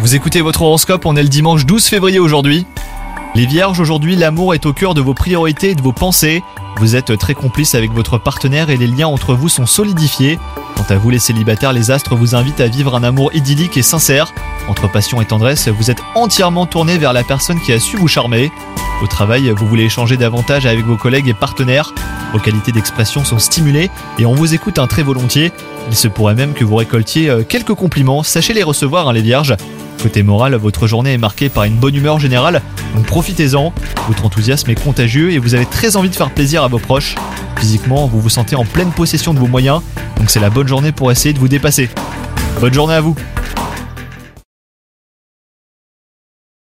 Vous écoutez votre horoscope, on est le dimanche 12 février aujourd'hui. Les vierges, aujourd'hui, l'amour est au cœur de vos priorités et de vos pensées. Vous êtes très complice avec votre partenaire et les liens entre vous sont solidifiés. Quant à vous les célibataires, les astres vous invitent à vivre un amour idyllique et sincère. Entre passion et tendresse, vous êtes entièrement tourné vers la personne qui a su vous charmer. Au travail, vous voulez échanger davantage avec vos collègues et partenaires. Vos qualités d'expression sont stimulées et on vous écoute un très volontiers. Il se pourrait même que vous récoltiez euh, quelques compliments, sachez les recevoir hein, les vierges. Côté moral, votre journée est marquée par une bonne humeur générale, donc profitez-en. Votre enthousiasme est contagieux et vous avez très envie de faire plaisir à vos proches. Physiquement, vous vous sentez en pleine possession de vos moyens, donc c'est la bonne journée pour essayer de vous dépasser. Bonne journée à vous